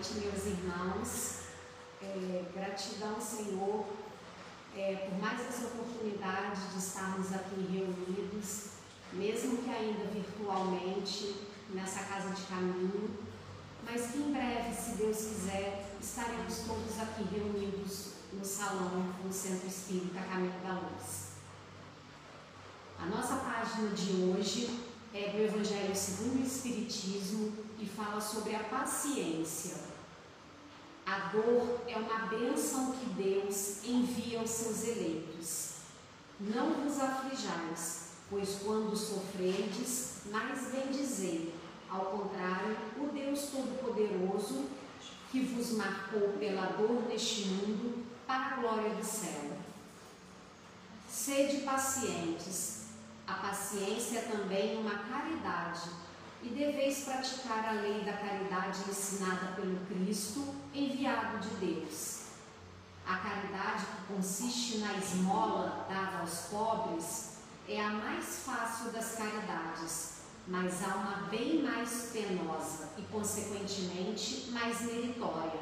noite, meus irmãos. É, gratidão, Senhor, é, por mais essa oportunidade de estarmos aqui reunidos, mesmo que ainda virtualmente, nessa casa de caminho, mas que em breve, se Deus quiser, estaremos todos aqui reunidos no salão no Centro Espírita Caminho da Luz. A nossa página de hoje é do Evangelho segundo o Espiritismo e fala sobre a paciência. A dor é uma bênção que Deus envia aos seus eleitos. Não vos aflijais, pois quando sofredes, mais bem dizer, ao contrário, o Deus Todo-Poderoso, que vos marcou pela dor neste mundo, para a glória do céu. Sede pacientes, a paciência é também uma caridade e deveis praticar a lei da caridade ensinada pelo Cristo, enviado de Deus. A caridade que consiste na esmola dada aos pobres é a mais fácil das caridades, mas há uma bem mais penosa e, consequentemente, mais meritória.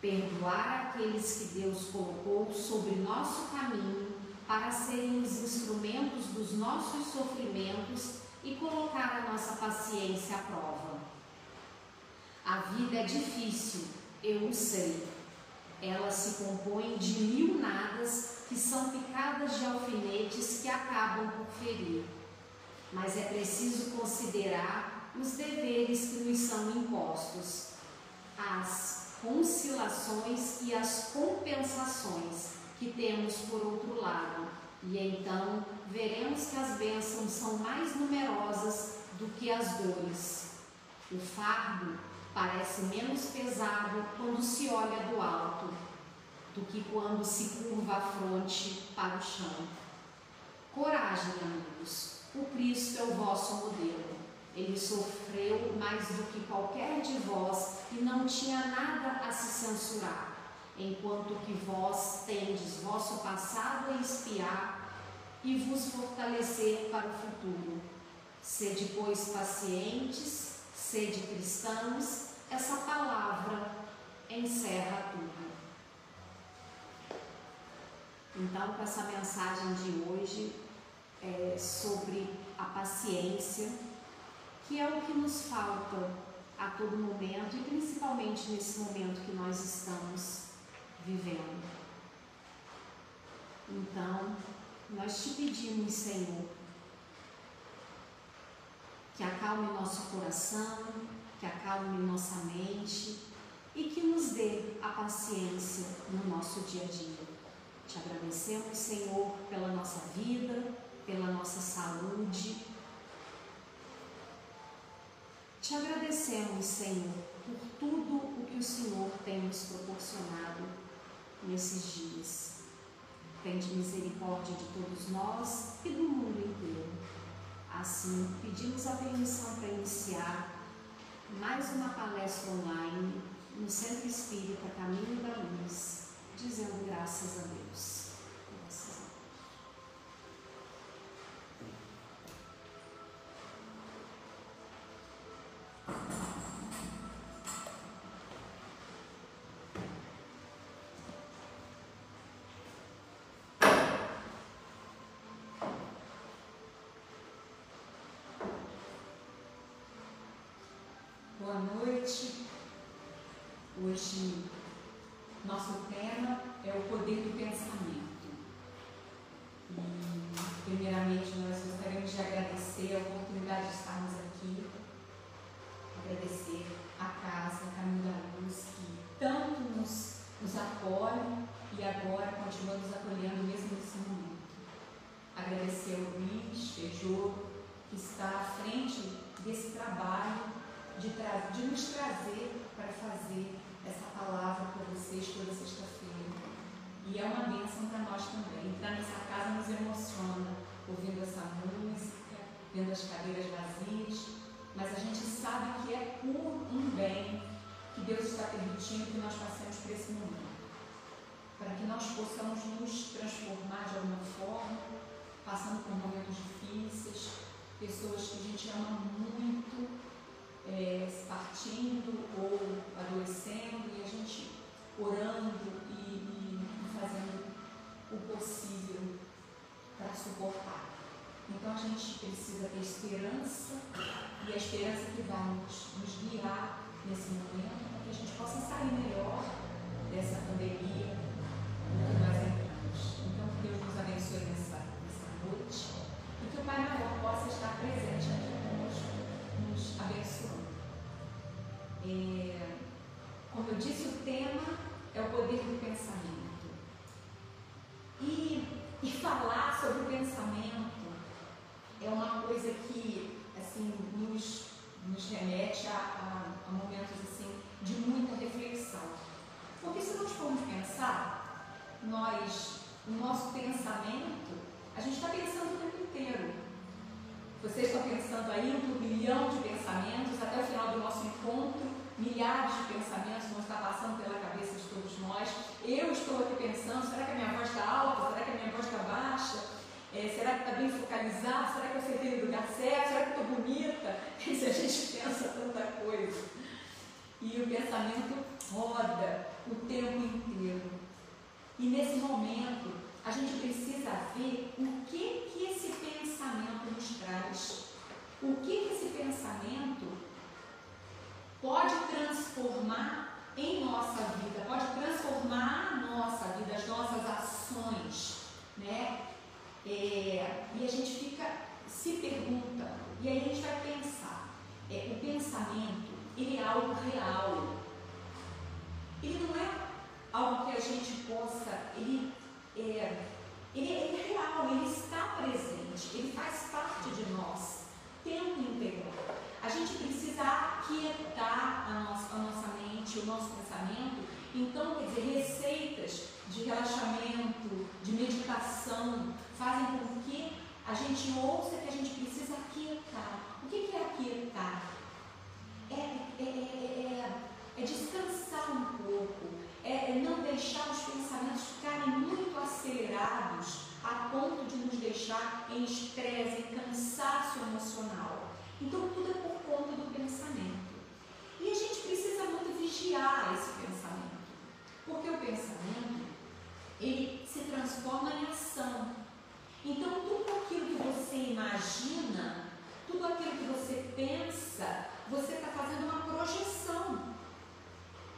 Perdoar aqueles que Deus colocou sobre nosso caminho para serem os instrumentos dos nossos sofrimentos e colocar a nossa paciência à prova. A vida é difícil, eu o sei. Ela se compõe de mil nadas que são picadas de alfinetes que acabam por ferir. Mas é preciso considerar os deveres que nos são impostos, as conciliações e as compensações que temos por outro lado, e então veremos que as bênçãos são mais numerosas do que as dores. O fardo parece menos pesado quando se olha do alto do que quando se curva a fronte para o chão. Coragem, amigos, o Cristo é o vosso modelo. Ele sofreu mais do que qualquer de vós e não tinha nada a se censurar enquanto que vós tendes vosso passado a espiar e vos fortalecer para o futuro. Sede, pois, pacientes, sede cristãos, essa palavra encerra tudo. Então, com essa mensagem de hoje é sobre a paciência, que é o que nos falta a todo momento e principalmente nesse momento que nós estamos vivendo. Então, nós te pedimos, Senhor, que acalme nosso coração, que acalme nossa mente e que nos dê a paciência no nosso dia a dia. Te agradecemos, Senhor, pela nossa vida, pela nossa saúde. Te agradecemos, Senhor, por tudo o que o Senhor tem nos proporcionado nesses dias. Tende misericórdia de todos nós e do mundo inteiro. Assim, pedimos a permissão para iniciar mais uma palestra online no Centro Espírita Caminho da Luz, dizendo graças a Deus. Boa noite. Hoje, nosso tema é o poder do pensamento. E, primeiramente, nós gostaríamos de agradecer a oportunidade de estarmos aqui, agradecer a casa Caminho da Luz, que tanto nos, nos apoia e agora continua nos acolhendo mesmo nesse momento. Agradecer ao Luiz Feijô, que está à frente desse trabalho de, de nos trazer para fazer essa palavra para vocês toda sexta-feira. E é uma bênção para nós também. Entrar nessa casa nos emociona, ouvindo essa música, vendo as cadeiras vazias, mas a gente sabe que é por um bem que Deus está permitindo que nós passemos por esse momento. Para que nós possamos nos transformar de alguma forma, passando por momentos difíceis, pessoas que a gente ama muito, é, partindo ou adoecendo e a gente orando e, e fazendo o possível para suportar. Então a gente precisa ter esperança e a esperança que vai nos, nos guiar nesse momento para que a gente possa sair melhor dessa pandemia né, que nós entramos. Então que Deus nos abençoe nessa, nessa noite e que o Pai Maior possa estar presente aqui conosco, nos abençoe. É, como eu disse, o tema é o poder do pensamento. E, e falar sobre o pensamento é uma coisa que assim, nos, nos remete a, a, a momentos assim, de muita reflexão. Porque se nós formos pensar, nós, o nosso pensamento, a gente está pensando o tempo inteiro. Vocês estão pensando aí um turbilhão de pensamentos até o final do nosso encontro, milhares de pensamentos vão estar passando pela cabeça de todos nós. Eu estou aqui pensando, será que a minha voz está alta? Será que a minha voz está baixa? É, será que está bem focalizado? Será que eu acertei no lugar certo? Será que estou bonita? E se a gente pensa tanta coisa. E o pensamento roda o tempo inteiro. E nesse momento, a gente precisa ver o que, que esse pensamento nos traz. O que, que esse pensamento pode transformar em nossa vida, pode transformar a nossa vida, as nossas ações, né? É, e a gente fica, se pergunta, e aí a gente vai pensar. É, o pensamento, ele é algo real. Ele não é algo que a gente possa, ele é, ele é real, ele está presente, ele faz parte de nós, tempo integral. Gente precisa aquietar a nossa, a nossa mente, o nosso pensamento. Então, quer dizer, receitas de relaxamento, de meditação, fazem com que a gente ouça que a gente precisa aquietar. O que é aquietar? É, é, é, é descansar um pouco, é não deixar os pensamentos ficarem muito acelerados a ponto de nos deixar em estresse, em cansaço emocional. Então tudo é por conta do pensamento. E a gente precisa muito vigiar esse pensamento, porque o pensamento ele se transforma em ação. Então, tudo aquilo que você imagina, tudo aquilo que você pensa, você está fazendo uma projeção.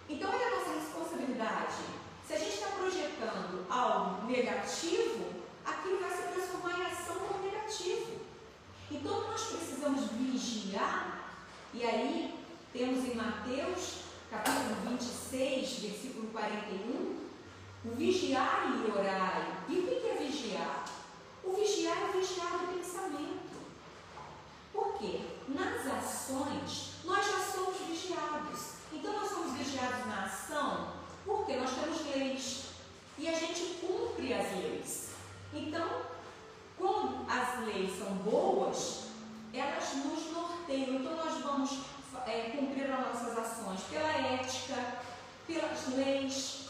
Então, é a nossa responsabilidade. Se a gente está projetando algo negativo, aquilo vai se transformar em ação como negativo. Então, nós precisamos vigiar, e aí temos em Mateus, capítulo 26, versículo 41, o vigiar e orar. E o que é vigiar? O vigiar é o vigiar do pensamento. Por quê? Nas ações, nós já somos vigiados. Então, nós somos vigiados na ação porque nós temos leis e a gente cumpre as leis. Então, quando as leis são boas, elas nos norteiam. Então, nós vamos é, cumprir as nossas ações pela ética, pelas leis,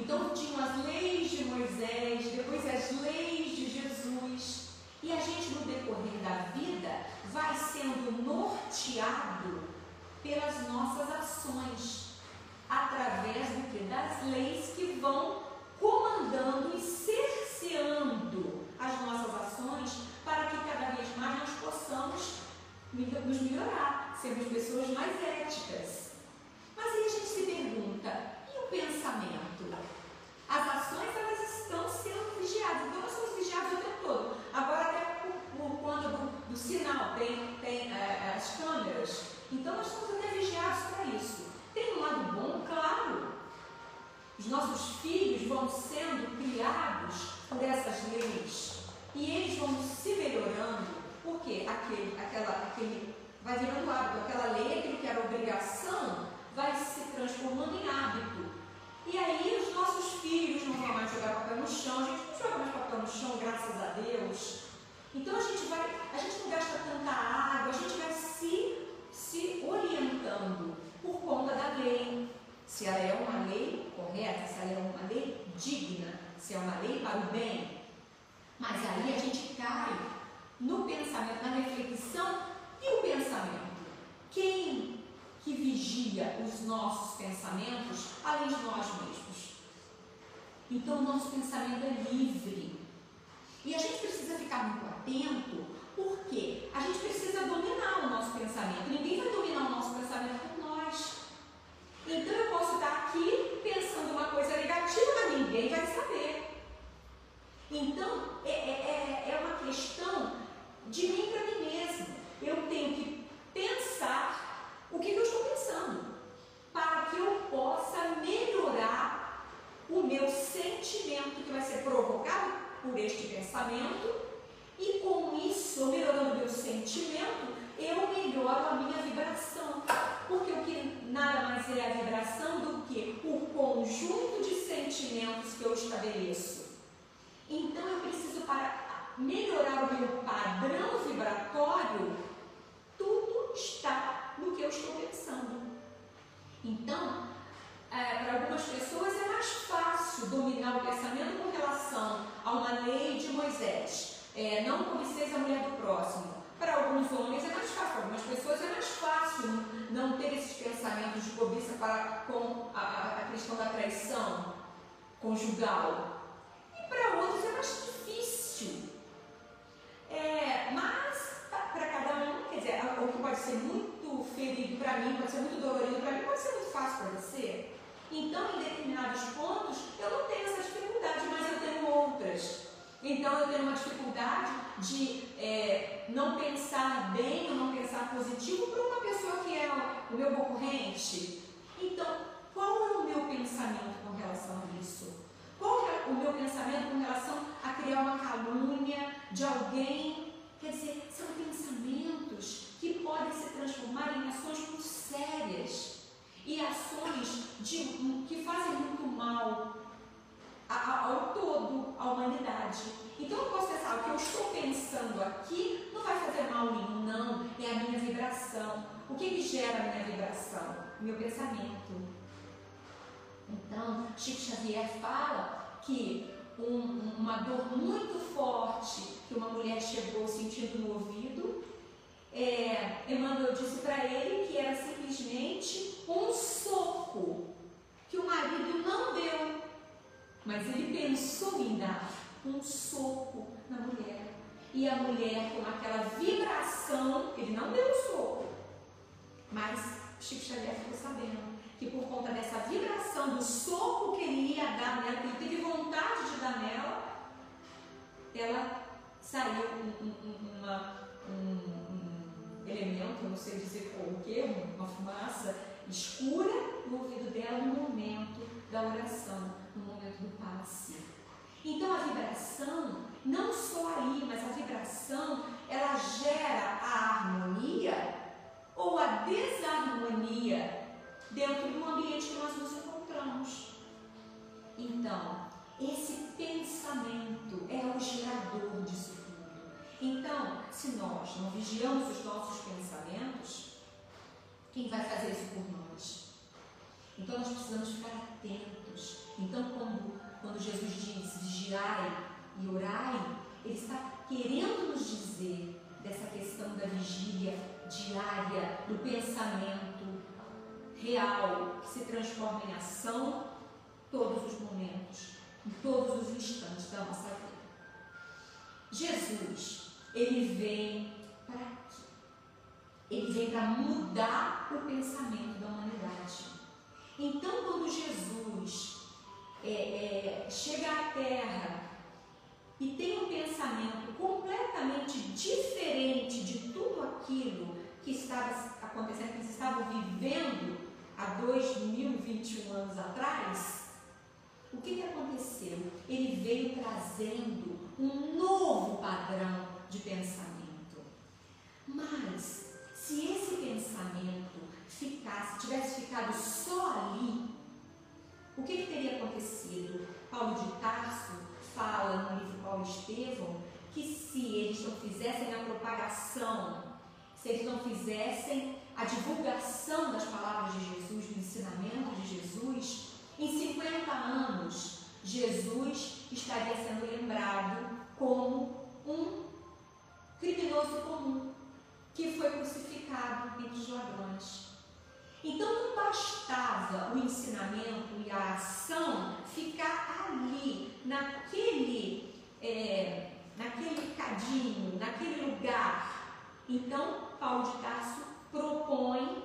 então tinham as leis de Moisés, depois as leis de Jesus. E a gente no decorrer da vida vai sendo norteado pelas nossas ações, através do que? Das leis que vão comandando e cerceando as nossas ações para que cada vez mais nós possamos nos melhorar, sermos pessoas mais éticas. Mas aí a gente se pergunta, e o pensamento? As ações elas estão sendo vigiadas, então nós somos vigiados o tempo todo. Agora até por, por conta do, do, sinal, tem, tem é, as câmeras, então nós estamos até vigiados para isso. Tem um lado bom, claro. Os nossos filhos vão sendo criados por essas leis e eles vão se melhorando, porque aquele, aquela, aquele vai virando hábito, aquela lei, aquilo que era obrigação, vai se transformando em hábito. E aí os nossos filhos não vão mais jogar papel no chão, a gente não joga mais papel no chão, graças a Deus. Então a gente vai, a gente não gasta tanta água, a gente vai se, se orientando por conta da lei. Se ela é uma lei correta, se ela é uma lei digna, se é uma lei para o bem. Mas aí a gente cai no pensamento, na reflexão e o pensamento. Quem que vigia os nossos pensamentos além de nós mesmos. Então, o nosso pensamento é livre. E a gente precisa ficar muito atento, porque a gente precisa dominar o nosso pensamento. Ninguém vai dominar o nosso pensamento. Então eu posso estar aqui pensando uma coisa negativa, mas ninguém vai saber. Então é, é, é, é uma questão de mim para mim mesmo. Eu tenho que pensar o que, que eu estou pensando, para que eu possa melhorar o meu sentimento que vai ser provocado por este pensamento, e com isso, melhorando meu sentimento, eu melhoro a minha vibração. Porque o que nada mais é a vibração do que o conjunto de sentimentos que eu estabeleço. Então eu preciso para melhorar o meu padrão vibratório, tudo está no que eu estou pensando. Então, é, para algumas pessoas é mais fácil dominar o pensamento com relação a uma lei de Moisés. É, não cobiceis a mulher do próximo. Para alguns homens é mais fácil, para algumas pessoas é mais fácil não ter esses pensamentos de cobiça para, com a, a questão da traição conjugal. E para outros é mais difícil. É, mas, para cada um, quer dizer, o que pode ser muito ferido para mim, pode ser muito dolorido para mim, pode ser muito fácil para você. Então, em determinados pontos, eu não tenho essa dificuldade, mas eu tenho outras. Então, eu tenho uma dificuldade de é, não pensar bem ou não pensar positivo para uma pessoa que é o meu concorrente. Então, qual é o meu pensamento com relação a isso? Qual é o meu pensamento com relação a criar uma calúnia de alguém? Quer dizer, são pensamentos que podem se transformar em ações muito sérias e ações de, que fazem muito mal ao todo, à humanidade. Então eu posso pensar, o que eu estou pensando aqui não vai fazer mal nenhum, não, é a minha vibração. O que, gera a minha vibração? Meu pensamento. Então, Chico Xavier fala que um, uma dor muito forte que uma mulher chegou sentindo no ouvido é, Emmanuel disse para ele que era simplesmente um soco que o marido não deu, mas ele pensou em dar um soco na mulher. E a mulher, com aquela vibração, ele não deu o soco, mas Chico Xavier ficou sabendo que por conta dessa vibração do soco que ele ia dar nela, que ele teve vontade de dar nela, ela saiu uma, um, elemento, não sei dizer qual o que, uma fumaça escura no ouvido dela no momento da oração, do passe. Então a vibração, não só aí, mas a vibração, ela gera a harmonia ou a desarmonia dentro do ambiente que nós nos encontramos. Então, esse pensamento é o gerador disso então, se nós não vigiamos os nossos pensamentos, quem vai fazer isso por nós? Então, nós precisamos ficar atentos. Então, quando, quando Jesus diz vigiai e orai, ele está querendo nos dizer dessa questão da vigília diária, do pensamento real, que se transforma em ação todos os momentos, em todos os instantes da nossa vida. Jesus ele vem para quê? Ele vem para mudar o pensamento da humanidade. Então, quando Jesus é, é, chega à Terra e tem um pensamento completamente diferente de tudo aquilo que estava acontecendo, que eles estavam vivendo há 2021 anos atrás, o que, que aconteceu? Ele veio trazendo um novo padrão de pensamento. Mas, se esse pensamento ficasse, tivesse ficado só ali, o que, que teria acontecido? Paulo de Tarso fala no livro Paulo Estevão que se eles não fizessem a propagação, se eles não fizessem a divulgação das palavras de Jesus, do ensinamento de Jesus, em 50 anos, Jesus estaria sendo lembrado como um criminoso comum, que foi crucificado entre os ladrões. Então não bastava o ensinamento e a ação ficar ali, naquele, é, naquele cadinho, naquele lugar. Então Paulo de Tarso propõe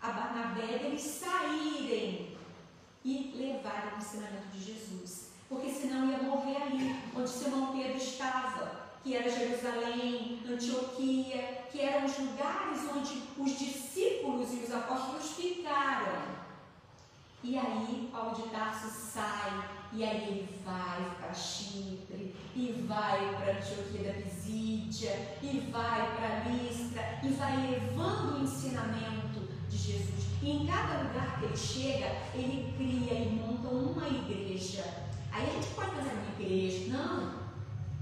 a Barnabé eles saírem e levarem o ensinamento de Jesus. Porque senão ia morrer ali, onde seu irmão Pedro estava que era Jerusalém, Antioquia, que eram os lugares onde os discípulos e os apóstolos ficaram. E aí Paulo de Tarso sai, e aí ele vai para Chipre, e vai para Antioquia da Pisídia, e vai para Listra, e vai levando o ensinamento de Jesus. E em cada lugar que ele chega, ele cria e monta uma igreja. Aí a gente pode fazer uma igreja. Não,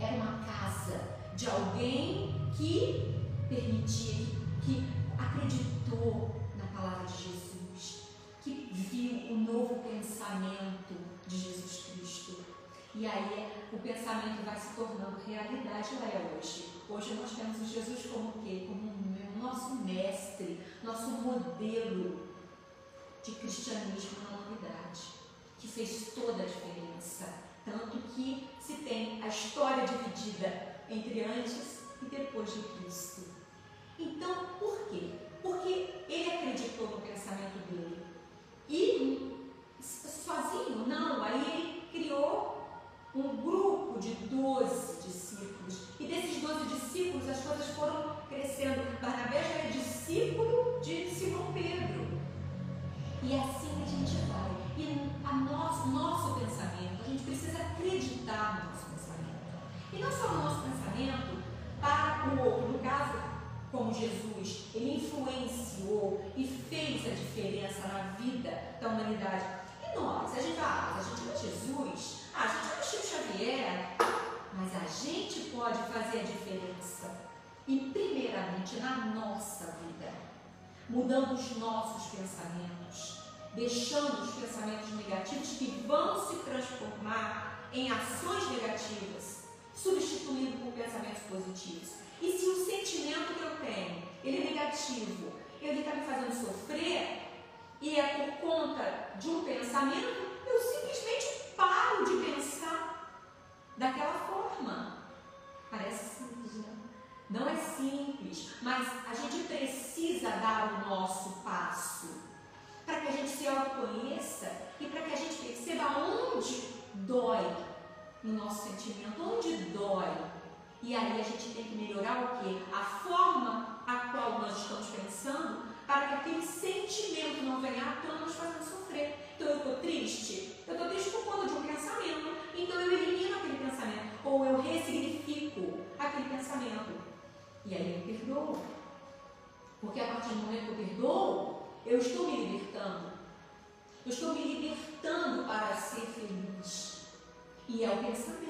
era uma casa de alguém que permitia, que acreditou na palavra de Jesus, que viu o novo pensamento de Jesus Cristo. E aí o pensamento vai se tornando realidade, ela é hoje. Hoje nós temos o Jesus como o quê? Como o nosso mestre, nosso modelo de cristianismo na humanidade, que fez toda a diferença. Tanto que se tem a história dividida entre antes e depois de Cristo. Então, por quê? Porque ele acreditou no pensamento dele. E sozinho, não, aí ele criou um grupo de 12 discípulos. E desses 12 discípulos as coisas foram crescendo. Barnabé já é discípulo Jesus, ele influenciou e fez a diferença na vida da humanidade. E nós, a gente fala, ah, a gente é Jesus, ah, a gente é Chico Xavier, mas a gente pode fazer a diferença. E primeiramente na nossa vida, mudando os nossos pensamentos, deixando os pensamentos negativos que vão se transformar em ações negativas, substituindo por pensamentos positivos. E se o sentimento que eu tenho, ele é negativo, ele está me fazendo sofrer, e é por conta de um pensamento, eu simplesmente paro de pensar daquela forma. Parece simples, né? Não é simples, mas a gente precisa dar o nosso passo para que a gente se autoconheça e para que a gente perceba onde dói no nosso sentimento, onde dói. E aí a gente tem que melhorar o quê? A forma a qual nós estamos pensando para que aquele sentimento não venha à tona nos fazendo sofrer. Então eu estou triste, eu estou triste por conta de um pensamento, então eu elimino aquele pensamento, ou eu ressignifico aquele pensamento. E aí eu perdoo. Porque a partir do momento que eu perdoo, eu estou me libertando. Eu estou me libertando para ser feliz. E é o pensamento.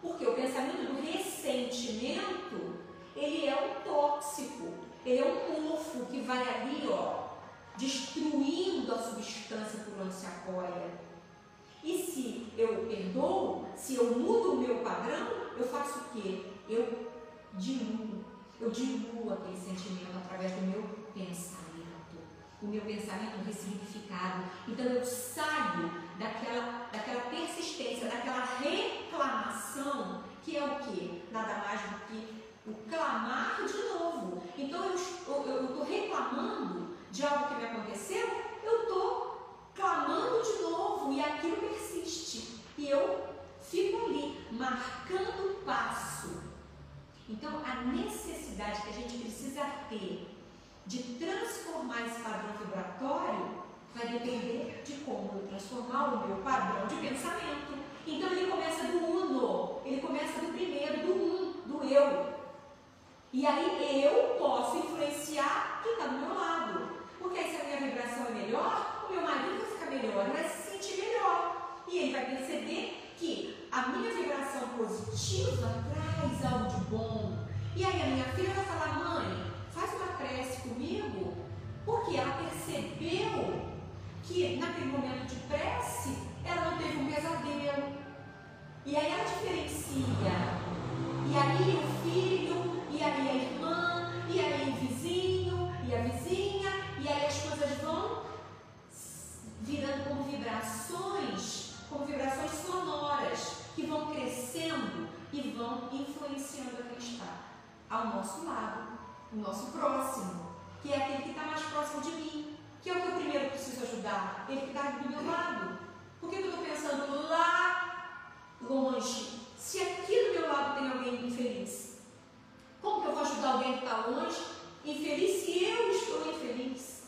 Porque o pensamento do ressentimento, ele é um tóxico. Ele é um mofo que vai ali, ó, destruindo a substância por onde se apoia. E se eu perdoo, se eu mudo o meu padrão, eu faço o quê? Eu diluo. Eu diluo aquele sentimento através do meu pensamento o meu pensamento ressignificado. Então eu saio daquela, daquela persistência, daquela reclamação, que é o que? Nada mais do que o clamar de novo. Então eu estou reclamando de algo que me aconteceu, eu estou clamando de novo e aquilo persiste. E eu fico ali, marcando o passo. Então a necessidade que a gente precisa ter de transformar esse padrão vibratório vai depender de como eu transformar o meu padrão de pensamento. Então ele começa do uno, ele começa do primeiro, do um, do eu. E aí eu posso influenciar quem está do meu lado. Porque aí se a minha vibração é melhor, o meu marido vai ficar melhor, vai se sentir melhor. E ele vai perceber que a minha vibração positiva traz algo de bom. E aí a minha filha vai falar, mãe, faz uma prece comigo, porque ela percebeu que naquele momento de prece ela não teve um pesadelo. E aí ela diferencia. E aí o filho, e aí a irmã, e aí o vizinho, e a vizinha, e aí as coisas vão virando como vibrações, como vibrações sonoras, que vão crescendo e vão influenciando a quem está ao nosso lado. o nosso próximo, que é aquele que está mais próximo de mim, que é o que eu primeiro preciso ajudar, ele que está do meu lado. Por que eu estou pensando lá longe? Se aqui do meu lado tem alguém infeliz, como que eu vou ajudar alguém que está longe, infeliz, se eu estou infeliz?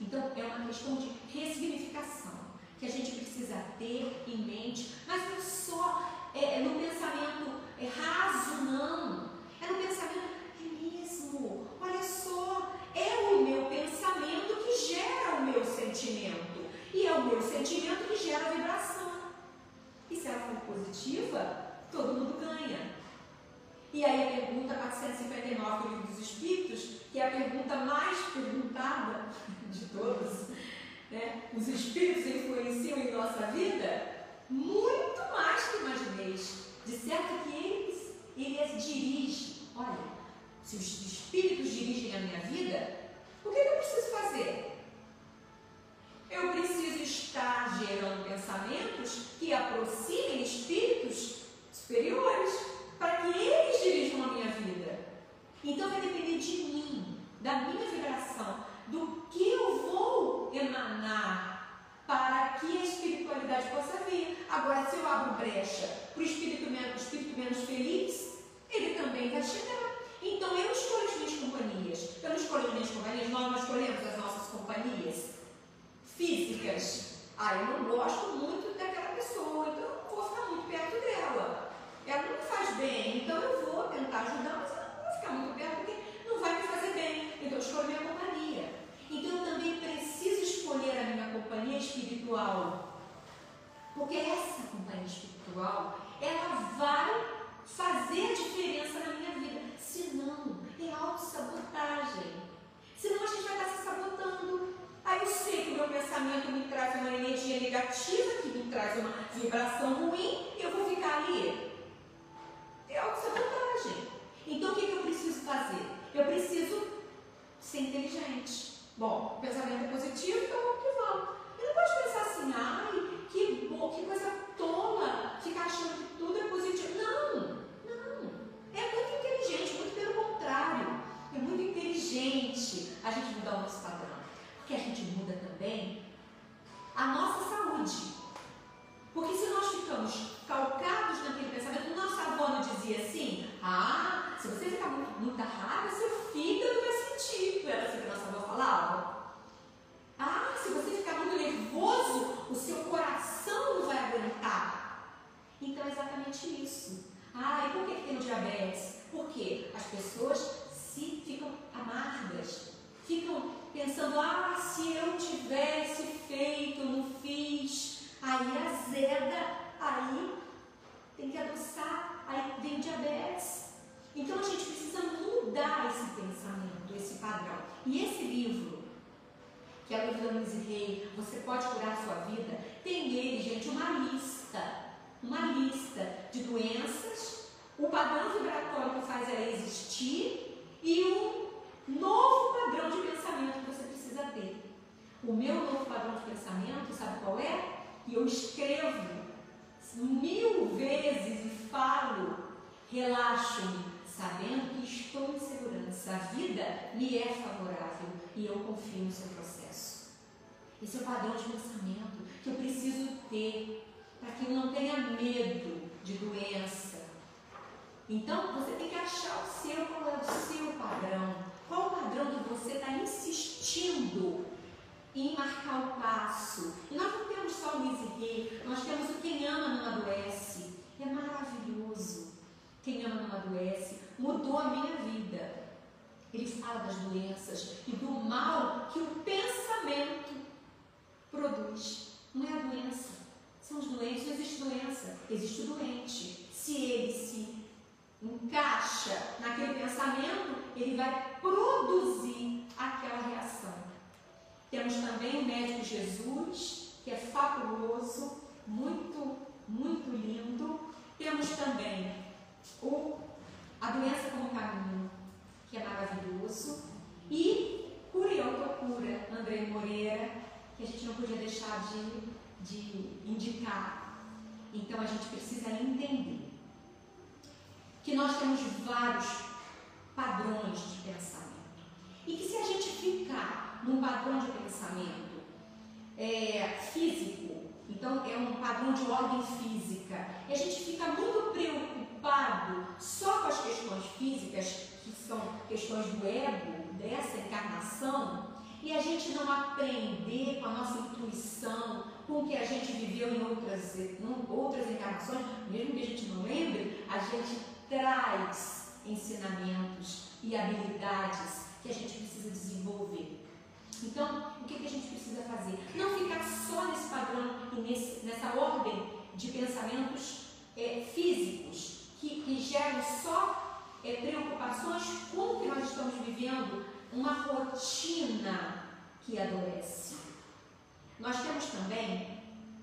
Então é uma questão de ressignificação que a gente precisa ter em mente, mas não só é, é no pensamento é, raso, não. É no pensamento, é mesmo, olha só, é o meu pensamento que gera o meu sentimento. E é o meu sentimento que gera a vibração. E se ela for positiva, todo mundo ganha. E aí a pergunta 459 do Livro dos Espíritos, que é a pergunta mais perguntada de todos, né? os espíritos influenciam em nossa vida? Muito mais que imagineis. De certo que eles, eles dirigem. Olha, se os espíritos dirigem a minha vida, o que eu preciso fazer? Eu preciso estar gerando pensamentos que aproximem espíritos superiores para que eles dirijam a minha vida. Então vai depender de mim, da minha vibração, do que eu vou emanar que a espiritualidade possa vir. Agora, se eu abro brecha para o espírito menos feliz, ele também vai chegar. Relaxo-me, sabendo que estou em segurança, a vida me é favorável e eu confio no seu processo. Esse é o padrão de pensamento que eu preciso ter para que eu não tenha medo de doença. Então você tem que achar o seu, qual é o seu padrão, qual o padrão que você está insistindo em marcar o passo. E nós não temos só o Luiz Rei, nós temos o Quem Ama Não Adoece. É maravilhoso. Quem Ama Não Adoece mudou a minha vida. Ele fala das doenças e do mal que o pensamento produz. Não é a doença. São os doentes, não existe doença, existe o doente. Se ele se encaixa naquele pensamento, ele vai produzir aquela reação. Temos também o médico Jesus, que é fabuloso, muito, muito lindo. Temos também o a Doença como Caminho, que é maravilhoso, e Cura e Autocura, André Moreira, que a gente não podia deixar de, de indicar. Então a gente precisa entender que nós temos vários padrões de pensamento. E que se a gente ficar num padrão de pensamento é, físico, então é um padrão de ordem física, e a gente fica muito preocupado só com as questões físicas, que são questões do ego, dessa encarnação, e a gente não aprender com a nossa intuição, com o que a gente viveu em outras, em outras encarnações, mesmo que a gente não lembre, a gente traz ensinamentos e habilidades que a gente precisa desenvolver. Então, o que, que a gente precisa fazer? Não ficar só nesse padrão e nesse, nessa ordem de pensamentos é, físicos que, que geram só é, preocupações com o que nós estamos vivendo uma rotina que adoece. Nós temos também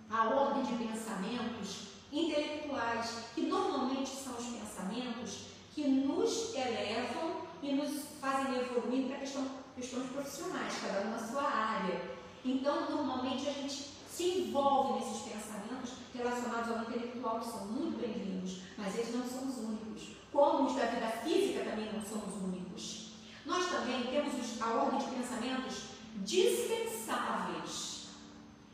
a ordem de pensamentos intelectuais, que normalmente são os pensamentos que nos elevam e nos fazem evoluir para questão, questões profissionais, cada um na sua área. Então, normalmente a gente se envolve nesses pensamentos relacionados ao intelectual, que são muito bem-vindos, mas eles não são os únicos. Como os da vida física também não são os únicos. Nós também temos a ordem de pensamentos dispensáveis,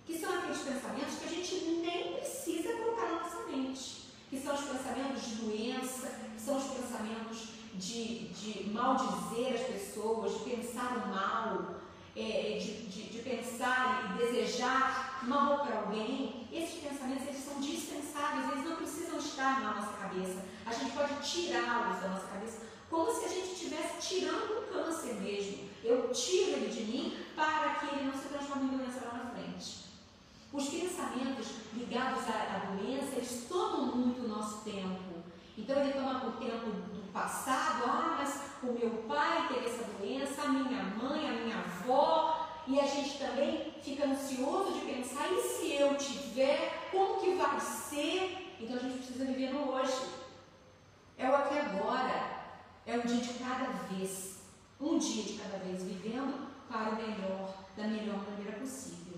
que são aqueles pensamentos que a gente nem precisa colocar na nossa mente, que são os pensamentos de doença, que são os pensamentos de, de maldizer as pessoas, de pensar o mal, é, de, de, de, pensar e desejar mal para alguém, esses pensamentos eles são dispensáveis, eles não precisam estar na nossa cabeça. A gente pode tirá-los da nossa cabeça como se a gente estivesse tirando um câncer mesmo. Eu tiro ele de mim para que ele não se transforme em doença lá na frente. Os pensamentos ligados à, à doença, eles tomam muito o nosso tempo. Então ele toma o tempo do passado, ah, mas o meu pai teve essa doença, a minha mãe, a minha avó, e a gente também fica ansioso de pensar, e se eu tiver, como que vai ser? Então a gente precisa viver no hoje. É o aqui agora. É um dia de cada vez, um dia de cada vez, vivendo para o melhor, da melhor maneira possível.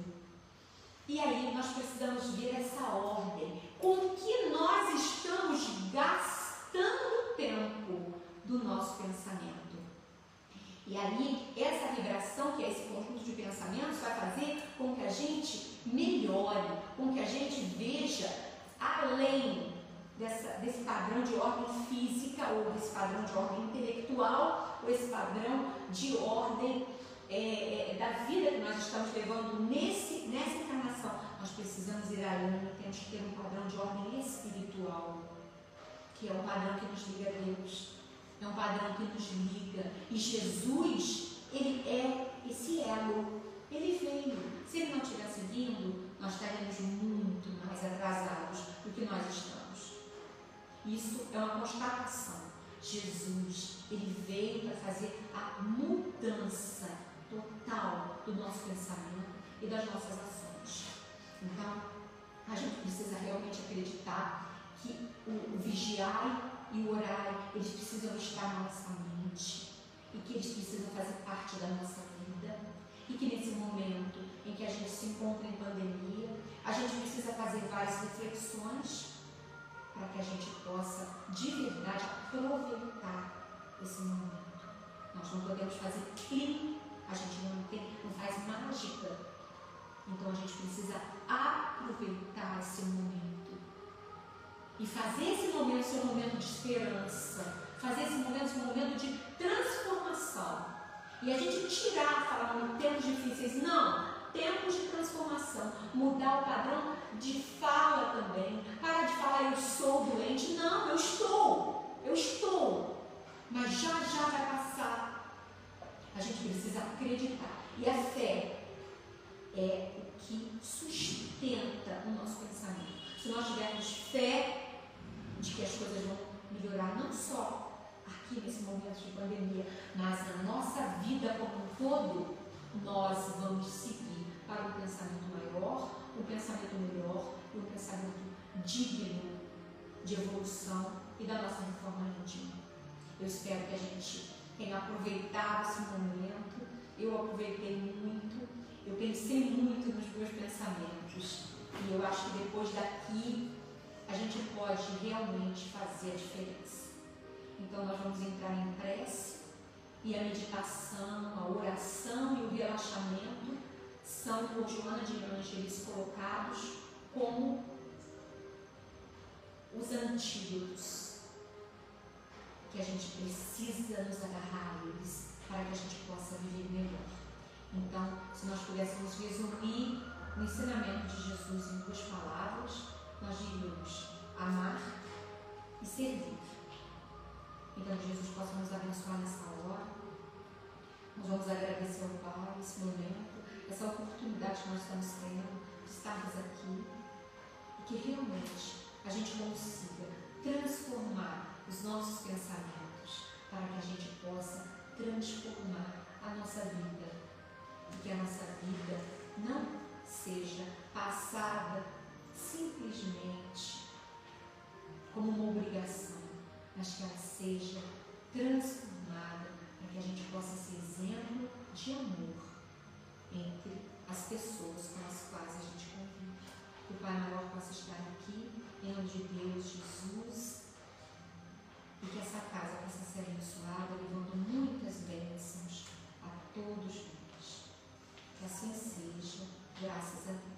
E aí nós precisamos ver essa ordem. Com que nós estamos gastando tempo do nosso pensamento? E aí, que é esse conjunto de pensamentos, vai fazer com que a gente melhore, com que a gente veja além dessa, desse padrão de ordem física, ou desse padrão de ordem intelectual, ou esse padrão de ordem é, é, da vida que nós estamos levando nesse, nessa encarnação. Nós precisamos ir além, temos que ter um padrão de ordem espiritual, que é um padrão que nos liga a Deus, é um padrão que nos liga. E Jesus, ele é esse elo. Ele veio. Se ele não tivesse vindo, nós estaríamos muito mais atrasados do que nós estamos. Isso é uma constatação. Jesus, ele veio para fazer a mudança total do nosso pensamento e das nossas ações. Então, a gente precisa realmente acreditar que o, vigiar e o orar, eles precisam estar na nossa mente e que eles precisam fazer parte da nossa vida e que nesse momento em que a gente se encontra em pandemia, a gente precisa fazer várias reflexões para que a gente possa de verdade aproveitar esse momento. Nós não podemos fazer crime, a gente não, tem, não faz mágica. Então a gente precisa aproveitar esse momento. E fazer esse momento ser um momento de esperança, fazer esse momento um momento de transformação. E a gente tirar, falar em tempos difíceis, não, tempos de transformação, mudar o padrão de fala também. Para de falar eu sou doente. Não, eu estou. Eu estou. Mas já já vai passar. A gente precisa acreditar. E a fé é o que sustenta o nosso pensamento. Se nós tivermos fé de que as coisas vão melhorar, não só aqui nesse momento de pandemia, mas na nossa vida como um todo, nós vamos seguir para um pensamento maior, um pensamento melhor e um pensamento digno de evolução e da nossa reforma íntima. Eu espero que a gente tenha aproveitado esse momento. Eu aproveitei muito, eu pensei muito nos meus pensamentos e eu acho que depois daqui a gente pode realmente fazer a diferença. Então nós vamos entrar em prece e a meditação, a oração e o relaxamento são por Joana de Ângeles colocados como os antídotos que a gente precisa nos agarrar a eles para que a gente possa viver melhor. Então, se nós pudéssemos resumir o ensinamento de Jesus em duas palavras, nós diríamos amar e servir. Então, Jesus possa nos abençoar nessa hora. Nós vamos agradecer ao Pai esse momento, essa oportunidade que nós estamos tendo de estarmos aqui e que realmente a gente consiga transformar os nossos pensamentos para que a gente possa transformar a nossa vida e que a nossa vida não seja passada simplesmente como uma obrigação, mas que ela seja transformada para que a gente possa ser exemplo de amor entre as pessoas com as quais a gente convive. Que o Pai Maior possa estar aqui, em nome de Deus, Jesus, e que essa casa possa ser abençoada, levando muitas bênçãos a todos nós. Que assim seja, graças a Deus.